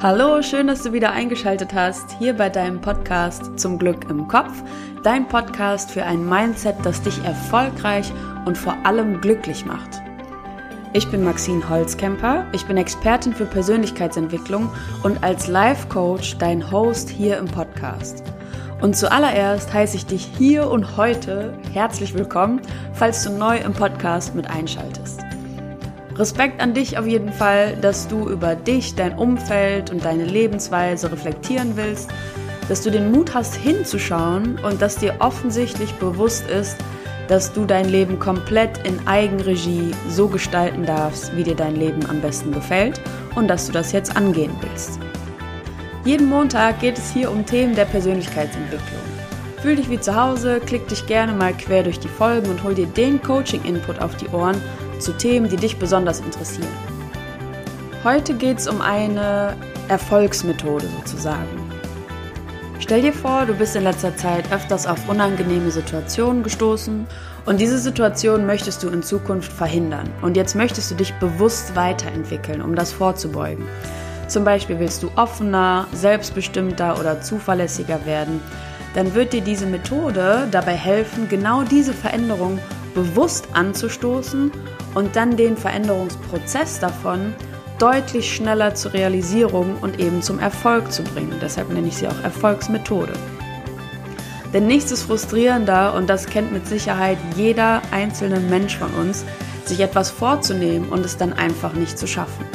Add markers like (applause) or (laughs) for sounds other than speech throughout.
Hallo, schön, dass du wieder eingeschaltet hast, hier bei deinem Podcast Zum Glück im Kopf, dein Podcast für ein Mindset, das dich erfolgreich und vor allem glücklich macht. Ich bin Maxine Holzkemper, ich bin Expertin für Persönlichkeitsentwicklung und als Life Coach dein Host hier im Podcast. Und zuallererst heiße ich dich hier und heute herzlich willkommen, falls du neu im Podcast mit einschaltest. Respekt an dich auf jeden Fall, dass du über dich, dein Umfeld und deine Lebensweise reflektieren willst, dass du den Mut hast hinzuschauen und dass dir offensichtlich bewusst ist, dass du dein Leben komplett in Eigenregie so gestalten darfst, wie dir dein Leben am besten gefällt und dass du das jetzt angehen willst. Jeden Montag geht es hier um Themen der Persönlichkeitsentwicklung. Fühl dich wie zu Hause, klick dich gerne mal quer durch die Folgen und hol dir den Coaching-Input auf die Ohren, zu Themen, die dich besonders interessieren. Heute geht es um eine Erfolgsmethode sozusagen. Stell dir vor, du bist in letzter Zeit öfters auf unangenehme Situationen gestoßen und diese Situation möchtest du in Zukunft verhindern. Und jetzt möchtest du dich bewusst weiterentwickeln, um das vorzubeugen. Zum Beispiel willst du offener, selbstbestimmter oder zuverlässiger werden. Dann wird dir diese Methode dabei helfen, genau diese Veränderung bewusst anzustoßen und dann den Veränderungsprozess davon deutlich schneller zur Realisierung und eben zum Erfolg zu bringen. Deshalb nenne ich sie auch Erfolgsmethode. Denn nichts ist frustrierender und das kennt mit Sicherheit jeder einzelne Mensch von uns, sich etwas vorzunehmen und es dann einfach nicht zu schaffen.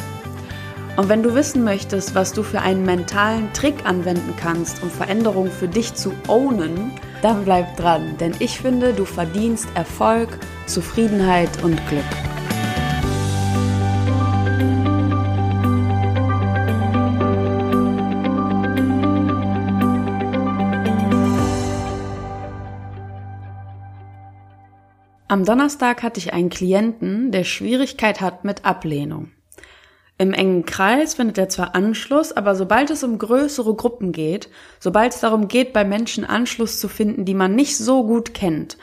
Und wenn du wissen möchtest, was du für einen mentalen Trick anwenden kannst, um Veränderungen für dich zu ownen, dann bleib dran, denn ich finde, du verdienst Erfolg, Zufriedenheit und Glück. Am Donnerstag hatte ich einen Klienten, der Schwierigkeit hat mit Ablehnung. Im engen Kreis findet er zwar Anschluss, aber sobald es um größere Gruppen geht, sobald es darum geht, bei Menschen Anschluss zu finden, die man nicht so gut kennt,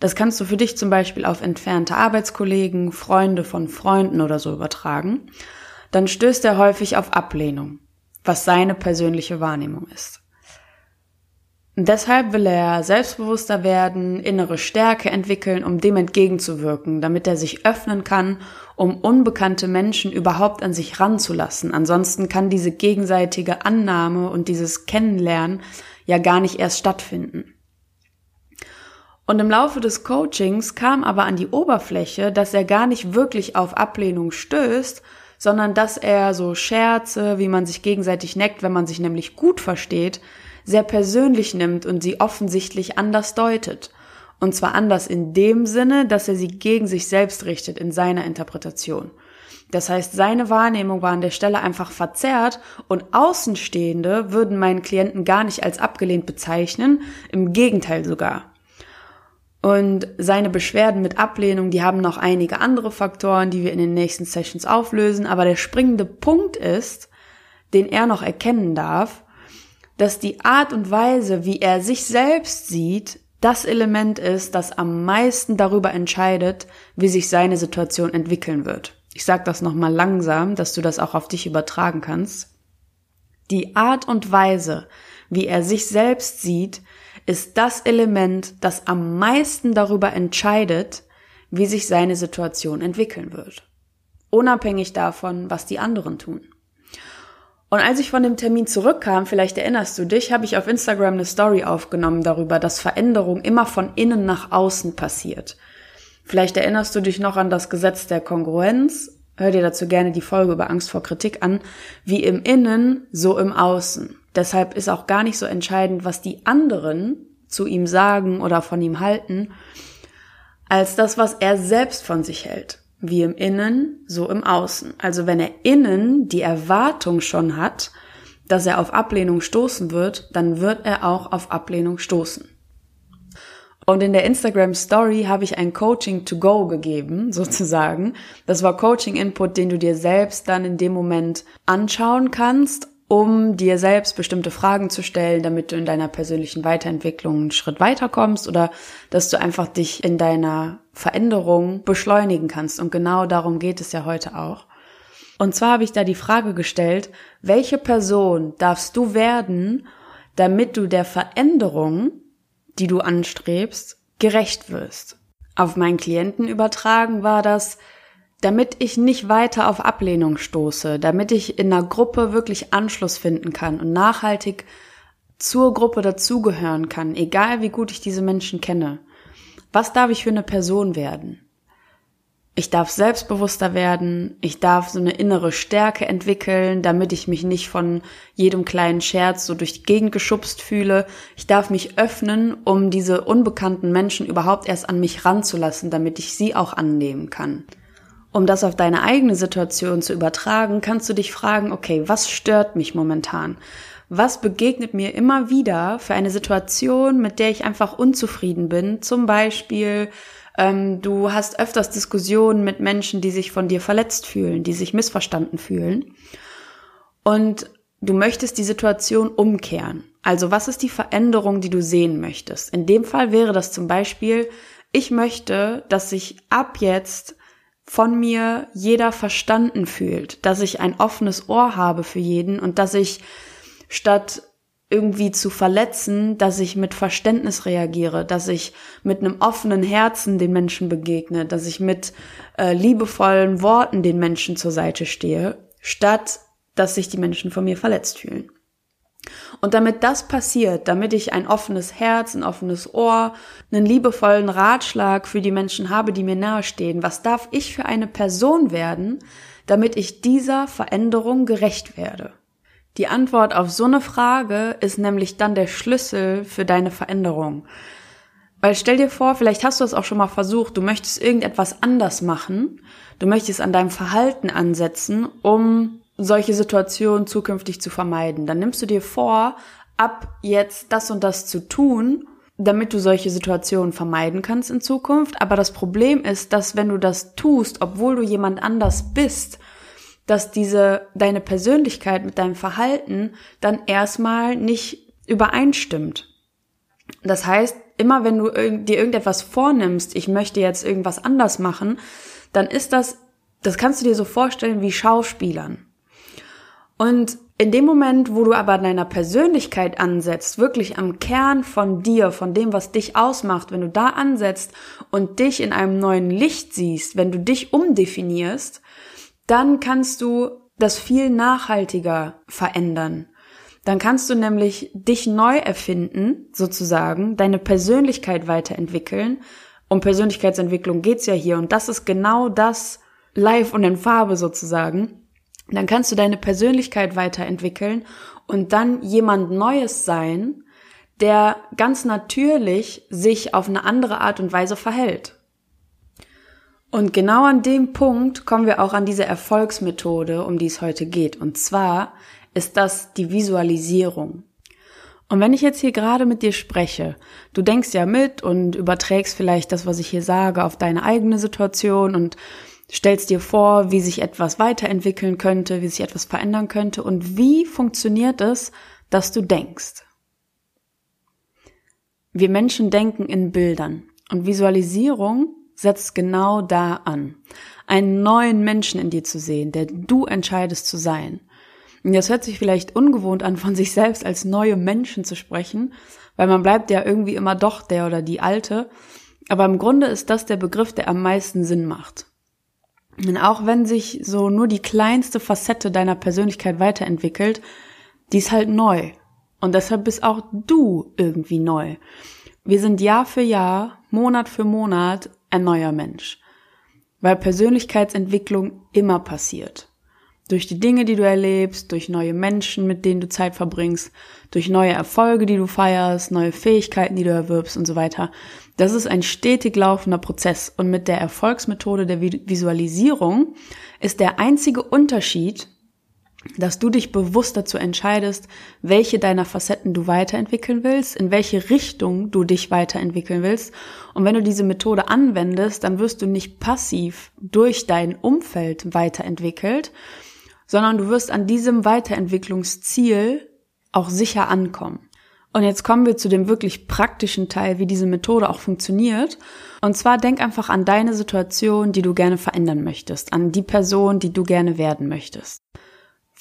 das kannst du für dich zum Beispiel auf entfernte Arbeitskollegen, Freunde von Freunden oder so übertragen, dann stößt er häufig auf Ablehnung, was seine persönliche Wahrnehmung ist. Deshalb will er selbstbewusster werden, innere Stärke entwickeln, um dem entgegenzuwirken, damit er sich öffnen kann, um unbekannte Menschen überhaupt an sich ranzulassen. Ansonsten kann diese gegenseitige Annahme und dieses Kennenlernen ja gar nicht erst stattfinden. Und im Laufe des Coachings kam aber an die Oberfläche, dass er gar nicht wirklich auf Ablehnung stößt, sondern dass er so Scherze, wie man sich gegenseitig neckt, wenn man sich nämlich gut versteht, sehr persönlich nimmt und sie offensichtlich anders deutet. Und zwar anders in dem Sinne, dass er sie gegen sich selbst richtet in seiner Interpretation. Das heißt, seine Wahrnehmung war an der Stelle einfach verzerrt und Außenstehende würden meinen Klienten gar nicht als abgelehnt bezeichnen, im Gegenteil sogar. Und seine Beschwerden mit Ablehnung, die haben noch einige andere Faktoren, die wir in den nächsten Sessions auflösen, aber der springende Punkt ist, den er noch erkennen darf, dass die Art und Weise, wie er sich selbst sieht, das Element ist, das am meisten darüber entscheidet, wie sich seine Situation entwickeln wird. Ich sage das nochmal langsam, dass du das auch auf dich übertragen kannst. Die Art und Weise, wie er sich selbst sieht, ist das Element, das am meisten darüber entscheidet, wie sich seine Situation entwickeln wird. Unabhängig davon, was die anderen tun. Und als ich von dem Termin zurückkam, vielleicht erinnerst du dich, habe ich auf Instagram eine Story aufgenommen darüber, dass Veränderung immer von innen nach außen passiert. Vielleicht erinnerst du dich noch an das Gesetz der Kongruenz. Hör dir dazu gerne die Folge über Angst vor Kritik an. Wie im Innen, so im Außen. Deshalb ist auch gar nicht so entscheidend, was die anderen zu ihm sagen oder von ihm halten, als das, was er selbst von sich hält wie im Innen, so im Außen. Also wenn er innen die Erwartung schon hat, dass er auf Ablehnung stoßen wird, dann wird er auch auf Ablehnung stoßen. Und in der Instagram Story habe ich ein Coaching to go gegeben, (laughs) sozusagen. Das war Coaching Input, den du dir selbst dann in dem Moment anschauen kannst um dir selbst bestimmte Fragen zu stellen, damit du in deiner persönlichen Weiterentwicklung einen Schritt weiterkommst oder dass du einfach dich in deiner Veränderung beschleunigen kannst. Und genau darum geht es ja heute auch. Und zwar habe ich da die Frage gestellt, welche Person darfst du werden, damit du der Veränderung, die du anstrebst, gerecht wirst? Auf meinen Klienten übertragen war das, damit ich nicht weiter auf Ablehnung stoße, damit ich in einer Gruppe wirklich Anschluss finden kann und nachhaltig zur Gruppe dazugehören kann, egal wie gut ich diese Menschen kenne. Was darf ich für eine Person werden? Ich darf selbstbewusster werden, ich darf so eine innere Stärke entwickeln, damit ich mich nicht von jedem kleinen Scherz so durch die Gegend geschubst fühle. Ich darf mich öffnen, um diese unbekannten Menschen überhaupt erst an mich ranzulassen, damit ich sie auch annehmen kann. Um das auf deine eigene Situation zu übertragen, kannst du dich fragen, okay, was stört mich momentan? was begegnet mir immer wieder für eine Situation, mit der ich einfach unzufrieden bin. Zum Beispiel, ähm, du hast öfters Diskussionen mit Menschen, die sich von dir verletzt fühlen, die sich missverstanden fühlen. Und du möchtest die Situation umkehren. Also was ist die Veränderung, die du sehen möchtest? In dem Fall wäre das zum Beispiel, ich möchte, dass sich ab jetzt von mir jeder verstanden fühlt, dass ich ein offenes Ohr habe für jeden und dass ich statt irgendwie zu verletzen, dass ich mit Verständnis reagiere, dass ich mit einem offenen Herzen den Menschen begegne, dass ich mit äh, liebevollen Worten den Menschen zur Seite stehe, statt dass sich die Menschen von mir verletzt fühlen. Und damit das passiert, damit ich ein offenes Herz, ein offenes Ohr, einen liebevollen Ratschlag für die Menschen habe, die mir nahestehen, was darf ich für eine Person werden, damit ich dieser Veränderung gerecht werde? Die Antwort auf so eine Frage ist nämlich dann der Schlüssel für deine Veränderung. Weil stell dir vor, vielleicht hast du es auch schon mal versucht, du möchtest irgendetwas anders machen, du möchtest an deinem Verhalten ansetzen, um solche Situationen zukünftig zu vermeiden. Dann nimmst du dir vor, ab jetzt das und das zu tun, damit du solche Situationen vermeiden kannst in Zukunft. Aber das Problem ist, dass wenn du das tust, obwohl du jemand anders bist, dass diese, deine Persönlichkeit mit deinem Verhalten dann erstmal nicht übereinstimmt. Das heißt, immer wenn du dir irgendetwas vornimmst, ich möchte jetzt irgendwas anders machen, dann ist das, das kannst du dir so vorstellen wie Schauspielern. Und in dem Moment, wo du aber deiner Persönlichkeit ansetzt, wirklich am Kern von dir, von dem, was dich ausmacht, wenn du da ansetzt und dich in einem neuen Licht siehst, wenn du dich umdefinierst, dann kannst du das viel nachhaltiger verändern. Dann kannst du nämlich dich neu erfinden, sozusagen, deine Persönlichkeit weiterentwickeln. Um Persönlichkeitsentwicklung geht's ja hier und das ist genau das live und in Farbe sozusagen. Dann kannst du deine Persönlichkeit weiterentwickeln und dann jemand Neues sein, der ganz natürlich sich auf eine andere Art und Weise verhält. Und genau an dem Punkt kommen wir auch an diese Erfolgsmethode, um die es heute geht. Und zwar ist das die Visualisierung. Und wenn ich jetzt hier gerade mit dir spreche, du denkst ja mit und überträgst vielleicht das, was ich hier sage, auf deine eigene Situation und stellst dir vor, wie sich etwas weiterentwickeln könnte, wie sich etwas verändern könnte und wie funktioniert es, dass du denkst. Wir Menschen denken in Bildern und Visualisierung setzt genau da an. Einen neuen Menschen in dir zu sehen, der du entscheidest zu sein. Und das hört sich vielleicht ungewohnt an, von sich selbst als neue Menschen zu sprechen, weil man bleibt ja irgendwie immer doch der oder die Alte. Aber im Grunde ist das der Begriff, der am meisten Sinn macht. Und auch wenn sich so nur die kleinste Facette deiner Persönlichkeit weiterentwickelt, die ist halt neu. Und deshalb bist auch du irgendwie neu. Wir sind Jahr für Jahr, Monat für Monat ein neuer Mensch. Weil Persönlichkeitsentwicklung immer passiert. Durch die Dinge, die du erlebst, durch neue Menschen, mit denen du Zeit verbringst, durch neue Erfolge, die du feierst, neue Fähigkeiten, die du erwirbst und so weiter. Das ist ein stetig laufender Prozess und mit der Erfolgsmethode der Visualisierung ist der einzige Unterschied, dass du dich bewusst dazu entscheidest, welche deiner Facetten du weiterentwickeln willst, in welche Richtung du dich weiterentwickeln willst. Und wenn du diese Methode anwendest, dann wirst du nicht passiv durch dein Umfeld weiterentwickelt, sondern du wirst an diesem Weiterentwicklungsziel auch sicher ankommen. Und jetzt kommen wir zu dem wirklich praktischen Teil, wie diese Methode auch funktioniert. Und zwar denk einfach an deine Situation, die du gerne verändern möchtest, an die Person, die du gerne werden möchtest.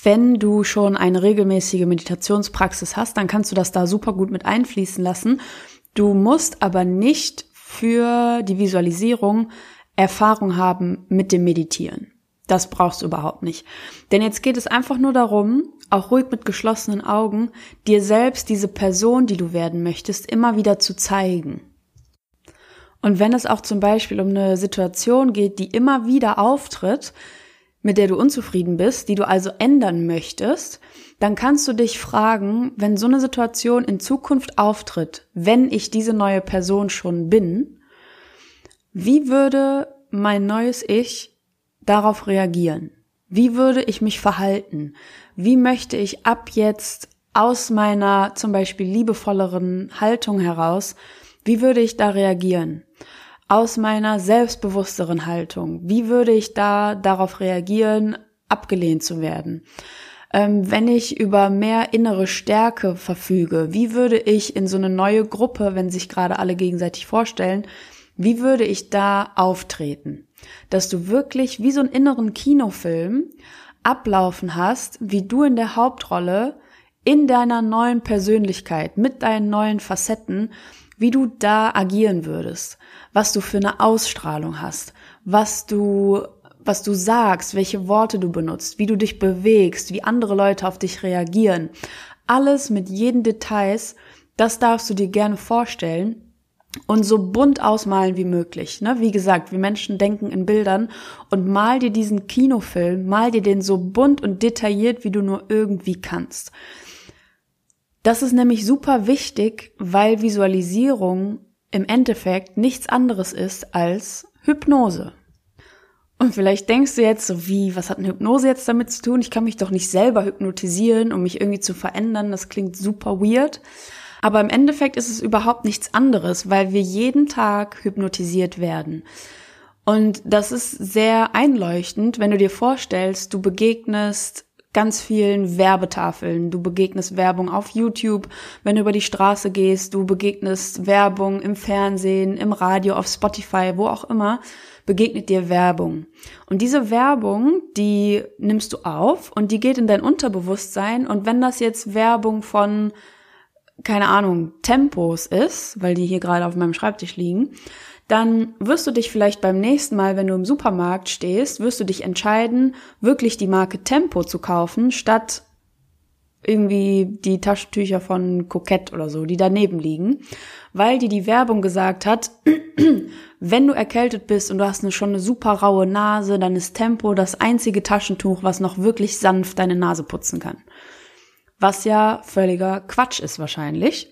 Wenn du schon eine regelmäßige Meditationspraxis hast, dann kannst du das da super gut mit einfließen lassen. Du musst aber nicht für die Visualisierung Erfahrung haben mit dem Meditieren. Das brauchst du überhaupt nicht. Denn jetzt geht es einfach nur darum, auch ruhig mit geschlossenen Augen, dir selbst diese Person, die du werden möchtest, immer wieder zu zeigen. Und wenn es auch zum Beispiel um eine Situation geht, die immer wieder auftritt, mit der du unzufrieden bist, die du also ändern möchtest, dann kannst du dich fragen, wenn so eine Situation in Zukunft auftritt, wenn ich diese neue Person schon bin, wie würde mein neues Ich darauf reagieren? Wie würde ich mich verhalten? Wie möchte ich ab jetzt aus meiner zum Beispiel liebevolleren Haltung heraus, wie würde ich da reagieren? Aus meiner selbstbewussteren Haltung, wie würde ich da darauf reagieren, abgelehnt zu werden? Ähm, wenn ich über mehr innere Stärke verfüge, wie würde ich in so eine neue Gruppe, wenn sich gerade alle gegenseitig vorstellen, wie würde ich da auftreten? Dass du wirklich wie so einen inneren Kinofilm ablaufen hast, wie du in der Hauptrolle in deiner neuen Persönlichkeit, mit deinen neuen Facetten, wie du da agieren würdest, was du für eine Ausstrahlung hast, was du was du sagst, welche Worte du benutzt, wie du dich bewegst, wie andere Leute auf dich reagieren. Alles mit jeden Details, das darfst du dir gerne vorstellen und so bunt ausmalen wie möglich. Ne? Wie gesagt, wir Menschen denken in Bildern und mal dir diesen Kinofilm, mal dir den so bunt und detailliert, wie du nur irgendwie kannst. Das ist nämlich super wichtig, weil Visualisierung im Endeffekt nichts anderes ist als Hypnose. Und vielleicht denkst du jetzt so, wie, was hat eine Hypnose jetzt damit zu tun? Ich kann mich doch nicht selber hypnotisieren, um mich irgendwie zu verändern. Das klingt super weird. Aber im Endeffekt ist es überhaupt nichts anderes, weil wir jeden Tag hypnotisiert werden. Und das ist sehr einleuchtend, wenn du dir vorstellst, du begegnest ganz vielen Werbetafeln. Du begegnest Werbung auf YouTube, wenn du über die Straße gehst. Du begegnest Werbung im Fernsehen, im Radio, auf Spotify, wo auch immer. Begegnet dir Werbung. Und diese Werbung, die nimmst du auf und die geht in dein Unterbewusstsein. Und wenn das jetzt Werbung von keine Ahnung, Tempos ist, weil die hier gerade auf meinem Schreibtisch liegen, dann wirst du dich vielleicht beim nächsten Mal, wenn du im Supermarkt stehst, wirst du dich entscheiden, wirklich die Marke Tempo zu kaufen, statt irgendwie die Taschentücher von Kokett oder so, die daneben liegen, weil die die Werbung gesagt hat, (clears throat) wenn du erkältet bist und du hast eine, schon eine super raue Nase, dann ist Tempo das einzige Taschentuch, was noch wirklich sanft deine Nase putzen kann was ja völliger Quatsch ist wahrscheinlich.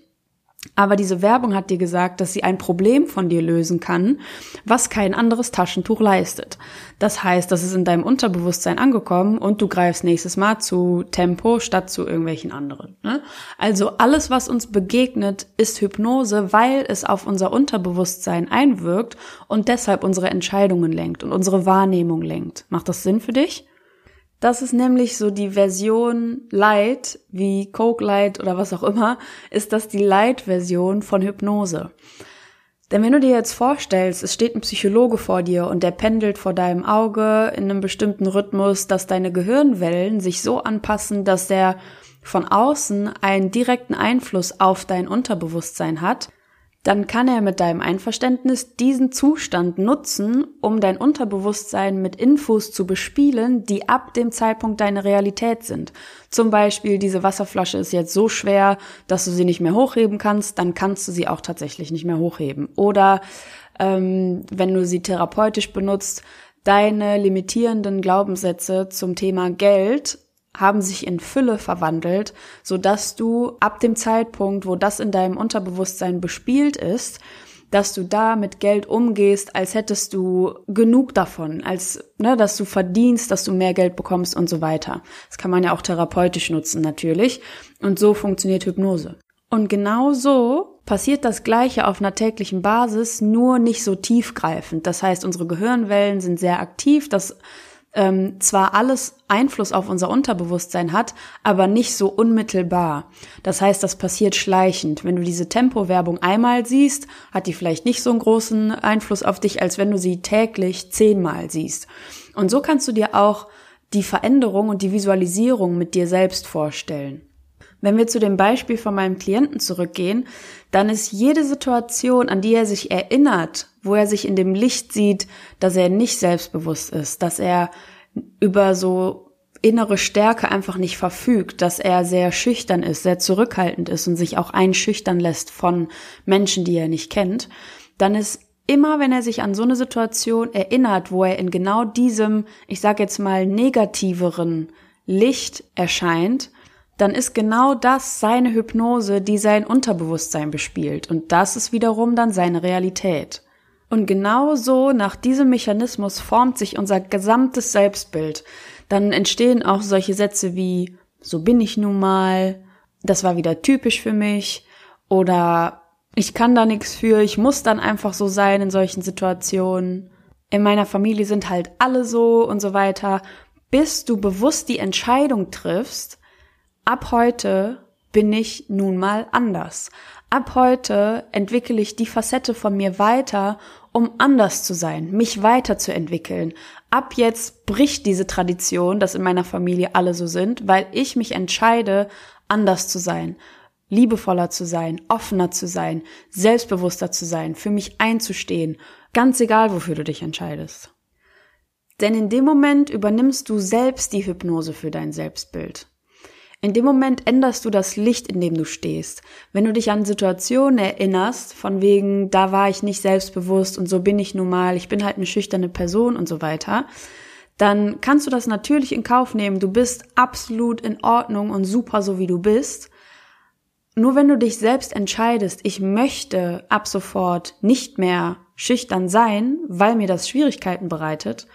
Aber diese Werbung hat dir gesagt, dass sie ein Problem von dir lösen kann, was kein anderes Taschentuch leistet. Das heißt, das ist in deinem Unterbewusstsein angekommen und du greifst nächstes Mal zu Tempo statt zu irgendwelchen anderen. Ne? Also alles, was uns begegnet, ist Hypnose, weil es auf unser Unterbewusstsein einwirkt und deshalb unsere Entscheidungen lenkt und unsere Wahrnehmung lenkt. Macht das Sinn für dich? Das ist nämlich so die Version Light, wie Coke Light oder was auch immer, ist das die Light-Version von Hypnose. Denn wenn du dir jetzt vorstellst, es steht ein Psychologe vor dir und der pendelt vor deinem Auge in einem bestimmten Rhythmus, dass deine Gehirnwellen sich so anpassen, dass der von außen einen direkten Einfluss auf dein Unterbewusstsein hat, dann kann er mit deinem Einverständnis diesen Zustand nutzen, um dein Unterbewusstsein mit Infos zu bespielen, die ab dem Zeitpunkt deine Realität sind. Zum Beispiel, diese Wasserflasche ist jetzt so schwer, dass du sie nicht mehr hochheben kannst, dann kannst du sie auch tatsächlich nicht mehr hochheben. Oder ähm, wenn du sie therapeutisch benutzt, deine limitierenden Glaubenssätze zum Thema Geld haben sich in Fülle verwandelt, so dass du ab dem Zeitpunkt, wo das in deinem Unterbewusstsein bespielt ist, dass du da mit Geld umgehst, als hättest du genug davon, als ne, dass du verdienst, dass du mehr Geld bekommst und so weiter. Das kann man ja auch therapeutisch nutzen natürlich. Und so funktioniert Hypnose. Und genau so passiert das Gleiche auf einer täglichen Basis, nur nicht so tiefgreifend. Das heißt, unsere Gehirnwellen sind sehr aktiv. Das ähm, zwar alles Einfluss auf unser Unterbewusstsein hat, aber nicht so unmittelbar. Das heißt, das passiert schleichend. Wenn du diese Tempo-Werbung einmal siehst, hat die vielleicht nicht so einen großen Einfluss auf dich, als wenn du sie täglich zehnmal siehst. Und so kannst du dir auch die Veränderung und die Visualisierung mit dir selbst vorstellen. Wenn wir zu dem Beispiel von meinem Klienten zurückgehen, dann ist jede Situation, an die er sich erinnert, wo er sich in dem Licht sieht, dass er nicht selbstbewusst ist, dass er über so innere Stärke einfach nicht verfügt, dass er sehr schüchtern ist, sehr zurückhaltend ist und sich auch einschüchtern lässt von Menschen, die er nicht kennt, dann ist immer, wenn er sich an so eine Situation erinnert, wo er in genau diesem, ich sage jetzt mal, negativeren Licht erscheint, dann ist genau das seine Hypnose, die sein Unterbewusstsein bespielt. Und das ist wiederum dann seine Realität. Und genau so nach diesem Mechanismus formt sich unser gesamtes Selbstbild. Dann entstehen auch solche Sätze wie, so bin ich nun mal, das war wieder typisch für mich oder ich kann da nichts für, ich muss dann einfach so sein in solchen Situationen. In meiner Familie sind halt alle so und so weiter. Bis du bewusst die Entscheidung triffst, ab heute bin ich nun mal anders. Ab heute entwickle ich die Facette von mir weiter, um anders zu sein, mich weiterzuentwickeln. Ab jetzt bricht diese Tradition, dass in meiner Familie alle so sind, weil ich mich entscheide, anders zu sein liebevoller zu sein, offener zu sein, selbstbewusster zu sein, für mich einzustehen, ganz egal, wofür du dich entscheidest. Denn in dem Moment übernimmst du selbst die Hypnose für dein Selbstbild. In dem Moment änderst du das Licht, in dem du stehst. Wenn du dich an Situationen erinnerst, von wegen, da war ich nicht selbstbewusst und so bin ich nun mal, ich bin halt eine schüchterne Person und so weiter, dann kannst du das natürlich in Kauf nehmen. Du bist absolut in Ordnung und super so wie du bist. Nur wenn du dich selbst entscheidest, ich möchte ab sofort nicht mehr schüchtern sein, weil mir das Schwierigkeiten bereitet,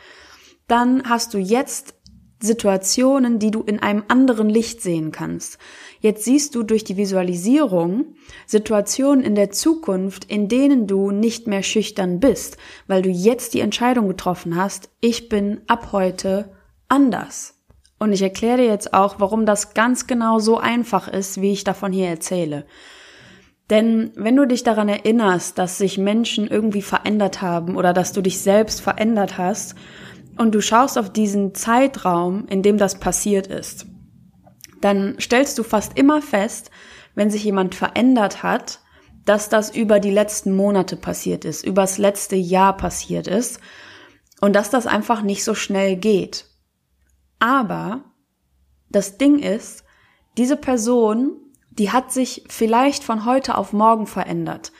dann hast du jetzt Situationen, die du in einem anderen Licht sehen kannst. Jetzt siehst du durch die Visualisierung Situationen in der Zukunft, in denen du nicht mehr schüchtern bist, weil du jetzt die Entscheidung getroffen hast, ich bin ab heute anders. Und ich erkläre dir jetzt auch, warum das ganz genau so einfach ist, wie ich davon hier erzähle. Denn wenn du dich daran erinnerst, dass sich Menschen irgendwie verändert haben oder dass du dich selbst verändert hast und du schaust auf diesen Zeitraum, in dem das passiert ist, dann stellst du fast immer fest, wenn sich jemand verändert hat, dass das über die letzten Monate passiert ist, übers letzte Jahr passiert ist und dass das einfach nicht so schnell geht. Aber das Ding ist, diese Person, die hat sich vielleicht von heute auf morgen verändert.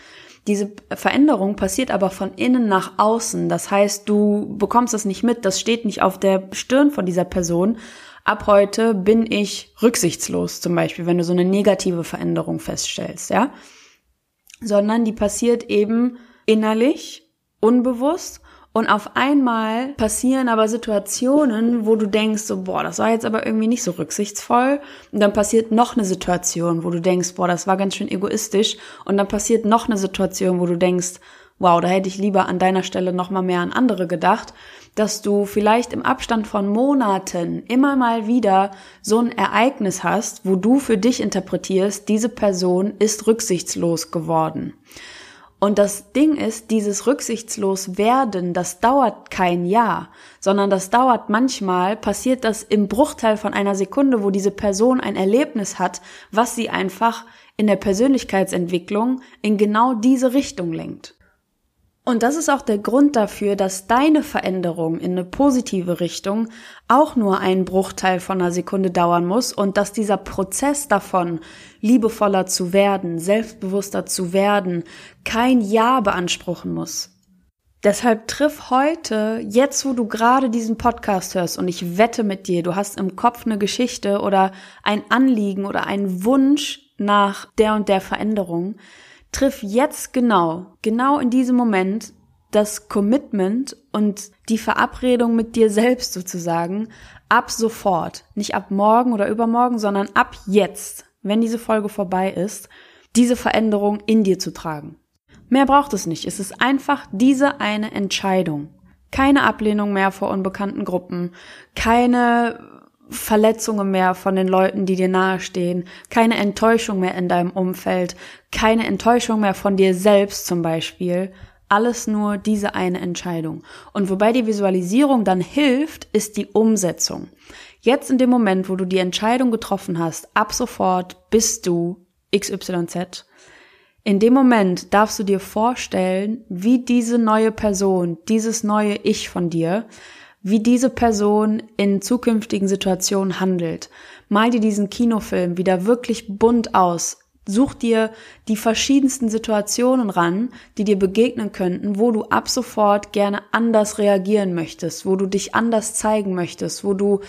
Diese Veränderung passiert aber von innen nach außen. Das heißt, du bekommst das nicht mit, das steht nicht auf der Stirn von dieser Person. Ab heute bin ich rücksichtslos, zum Beispiel, wenn du so eine negative Veränderung feststellst, ja. Sondern die passiert eben innerlich, unbewusst und auf einmal passieren aber Situationen, wo du denkst, so, boah, das war jetzt aber irgendwie nicht so rücksichtsvoll. Und dann passiert noch eine Situation, wo du denkst, boah, das war ganz schön egoistisch. Und dann passiert noch eine Situation, wo du denkst, wow, da hätte ich lieber an deiner Stelle noch mal mehr an andere gedacht, dass du vielleicht im Abstand von Monaten immer mal wieder so ein Ereignis hast, wo du für dich interpretierst, diese Person ist rücksichtslos geworden. Und das Ding ist, dieses rücksichtslos werden, das dauert kein Jahr, sondern das dauert manchmal, passiert das im Bruchteil von einer Sekunde, wo diese Person ein Erlebnis hat, was sie einfach in der Persönlichkeitsentwicklung in genau diese Richtung lenkt. Und das ist auch der Grund dafür, dass deine Veränderung in eine positive Richtung auch nur einen Bruchteil von einer Sekunde dauern muss und dass dieser Prozess davon, liebevoller zu werden, selbstbewusster zu werden, kein Ja beanspruchen muss. Deshalb triff heute, jetzt wo du gerade diesen Podcast hörst und ich wette mit dir, du hast im Kopf eine Geschichte oder ein Anliegen oder einen Wunsch nach der und der Veränderung, triff jetzt genau, genau in diesem Moment das Commitment und die Verabredung mit dir selbst sozusagen ab sofort, nicht ab morgen oder übermorgen, sondern ab jetzt, wenn diese Folge vorbei ist, diese Veränderung in dir zu tragen. Mehr braucht es nicht. Es ist einfach diese eine Entscheidung. Keine Ablehnung mehr vor unbekannten Gruppen, keine Verletzungen mehr von den Leuten, die dir nahestehen, keine Enttäuschung mehr in deinem Umfeld, keine Enttäuschung mehr von dir selbst zum Beispiel. Alles nur diese eine Entscheidung. Und wobei die Visualisierung dann hilft, ist die Umsetzung. Jetzt in dem Moment, wo du die Entscheidung getroffen hast, ab sofort bist du XYZ, in dem Moment darfst du dir vorstellen, wie diese neue Person, dieses neue Ich von dir, wie diese Person in zukünftigen Situationen handelt. Mal dir diesen Kinofilm wieder wirklich bunt aus. Such dir die verschiedensten Situationen ran, die dir begegnen könnten, wo du ab sofort gerne anders reagieren möchtest, wo du dich anders zeigen möchtest, wo du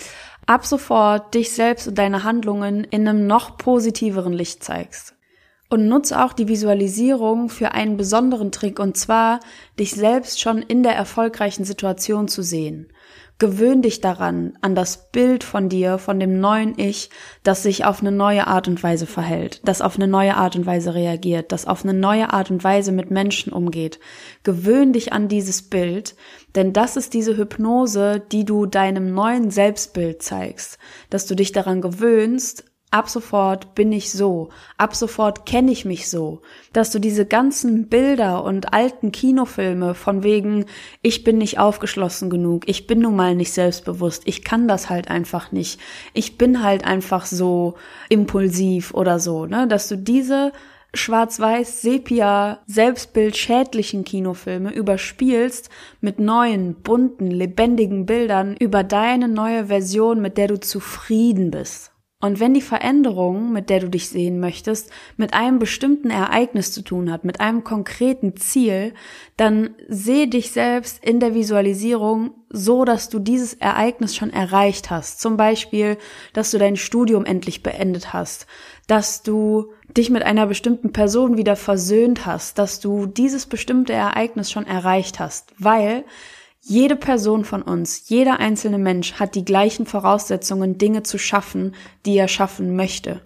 ab sofort dich selbst und deine Handlungen in einem noch positiveren Licht zeigst. Und nutze auch die Visualisierung für einen besonderen Trick, und zwar dich selbst schon in der erfolgreichen Situation zu sehen. Gewöhn dich daran, an das Bild von dir, von dem neuen Ich, das sich auf eine neue Art und Weise verhält, das auf eine neue Art und Weise reagiert, das auf eine neue Art und Weise mit Menschen umgeht. Gewöhn dich an dieses Bild, denn das ist diese Hypnose, die du deinem neuen Selbstbild zeigst, dass du dich daran gewöhnst, Ab sofort bin ich so, ab sofort kenne ich mich so, dass du diese ganzen Bilder und alten Kinofilme von wegen, ich bin nicht aufgeschlossen genug, ich bin nun mal nicht selbstbewusst, ich kann das halt einfach nicht, ich bin halt einfach so impulsiv oder so, ne, dass du diese schwarz-weiß, sepia, Selbstbild schädlichen Kinofilme überspielst mit neuen, bunten, lebendigen Bildern über deine neue Version, mit der du zufrieden bist. Und wenn die Veränderung, mit der du dich sehen möchtest, mit einem bestimmten Ereignis zu tun hat, mit einem konkreten Ziel, dann sehe dich selbst in der Visualisierung so, dass du dieses Ereignis schon erreicht hast. Zum Beispiel, dass du dein Studium endlich beendet hast, dass du dich mit einer bestimmten Person wieder versöhnt hast, dass du dieses bestimmte Ereignis schon erreicht hast, weil jede Person von uns, jeder einzelne Mensch hat die gleichen Voraussetzungen, Dinge zu schaffen, die er schaffen möchte.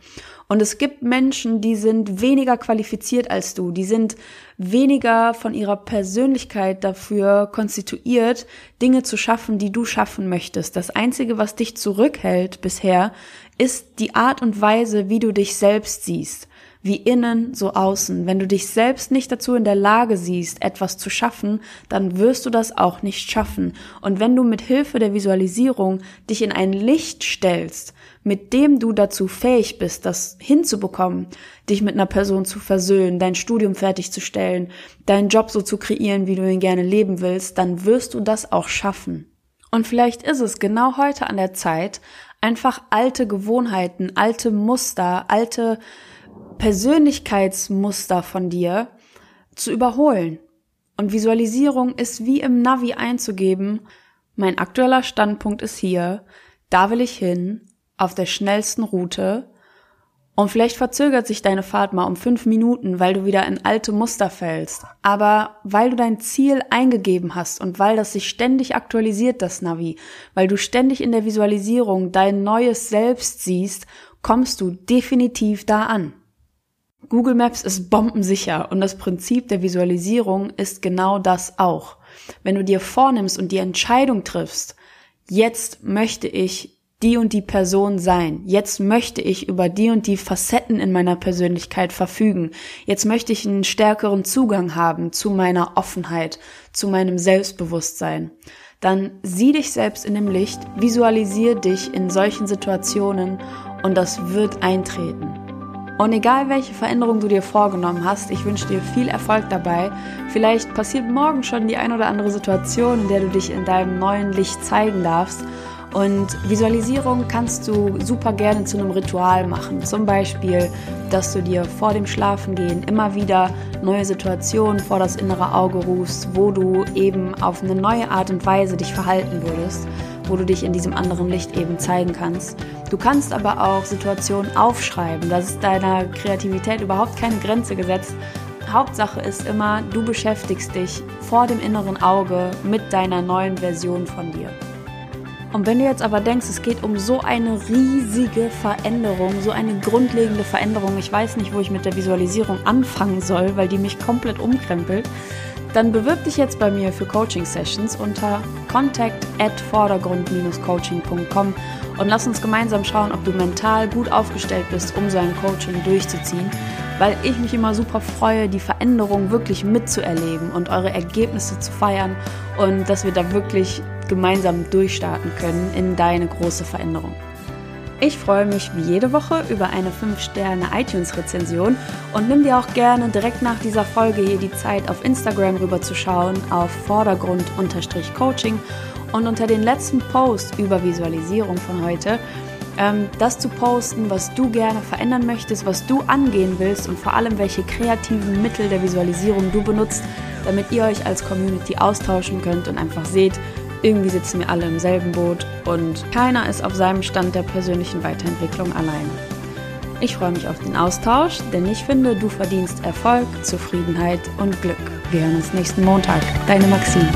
Und es gibt Menschen, die sind weniger qualifiziert als du, die sind weniger von ihrer Persönlichkeit dafür konstituiert, Dinge zu schaffen, die du schaffen möchtest. Das Einzige, was dich zurückhält bisher, ist die Art und Weise, wie du dich selbst siehst wie innen so außen. Wenn du dich selbst nicht dazu in der Lage siehst, etwas zu schaffen, dann wirst du das auch nicht schaffen. Und wenn du mit Hilfe der Visualisierung dich in ein Licht stellst, mit dem du dazu fähig bist, das hinzubekommen, dich mit einer Person zu versöhnen, dein Studium fertigzustellen, deinen Job so zu kreieren, wie du ihn gerne leben willst, dann wirst du das auch schaffen. Und vielleicht ist es genau heute an der Zeit, einfach alte Gewohnheiten, alte Muster, alte Persönlichkeitsmuster von dir zu überholen. Und Visualisierung ist wie im Navi einzugeben, mein aktueller Standpunkt ist hier, da will ich hin, auf der schnellsten Route, und vielleicht verzögert sich deine Fahrt mal um fünf Minuten, weil du wieder in alte Muster fällst. Aber weil du dein Ziel eingegeben hast und weil das sich ständig aktualisiert, das Navi, weil du ständig in der Visualisierung dein neues Selbst siehst, kommst du definitiv da an. Google Maps ist bombensicher und das Prinzip der Visualisierung ist genau das auch. Wenn du dir vornimmst und die Entscheidung triffst, jetzt möchte ich die und die Person sein. Jetzt möchte ich über die und die Facetten in meiner Persönlichkeit verfügen. Jetzt möchte ich einen stärkeren Zugang haben zu meiner Offenheit, zu meinem Selbstbewusstsein. Dann sieh dich selbst in dem Licht, visualisier dich in solchen Situationen und das wird eintreten. Und egal welche Veränderung du dir vorgenommen hast, ich wünsche dir viel Erfolg dabei. Vielleicht passiert morgen schon die ein oder andere Situation, in der du dich in deinem neuen Licht zeigen darfst. Und Visualisierung kannst du super gerne zu einem Ritual machen. Zum Beispiel, dass du dir vor dem Schlafengehen immer wieder neue Situationen vor das innere Auge rufst, wo du eben auf eine neue Art und Weise dich verhalten würdest wo du dich in diesem anderen Licht eben zeigen kannst. Du kannst aber auch Situationen aufschreiben. Das ist deiner Kreativität überhaupt keine Grenze gesetzt. Hauptsache ist immer, du beschäftigst dich vor dem inneren Auge mit deiner neuen Version von dir. Und wenn du jetzt aber denkst, es geht um so eine riesige Veränderung, so eine grundlegende Veränderung, ich weiß nicht, wo ich mit der Visualisierung anfangen soll, weil die mich komplett umkrempelt, Dann bewirb dich jetzt bei mir für Coaching-Sessions unter contact at vordergrund-coaching.com und lass uns gemeinsam schauen, ob du mental gut aufgestellt bist, um so ein Coaching durchzuziehen, weil ich mich immer super freue, die Veränderung wirklich mitzuerleben und eure Ergebnisse zu feiern und dass wir da wirklich gemeinsam durchstarten können in deine große Veränderung. Ich freue mich wie jede Woche über eine 5-Sterne-iTunes-Rezension und nimm dir auch gerne direkt nach dieser Folge hier die Zeit, auf Instagram rüber zu schauen, auf Vordergrund-Coaching und unter den letzten Post über Visualisierung von heute ähm, das zu posten, was du gerne verändern möchtest, was du angehen willst und vor allem welche kreativen Mittel der Visualisierung du benutzt, damit ihr euch als Community austauschen könnt und einfach seht, irgendwie sitzen wir alle im selben Boot und keiner ist auf seinem Stand der persönlichen Weiterentwicklung alleine. Ich freue mich auf den Austausch, denn ich finde, du verdienst Erfolg, Zufriedenheit und Glück. Wir hören uns nächsten Montag. Deine Maxine.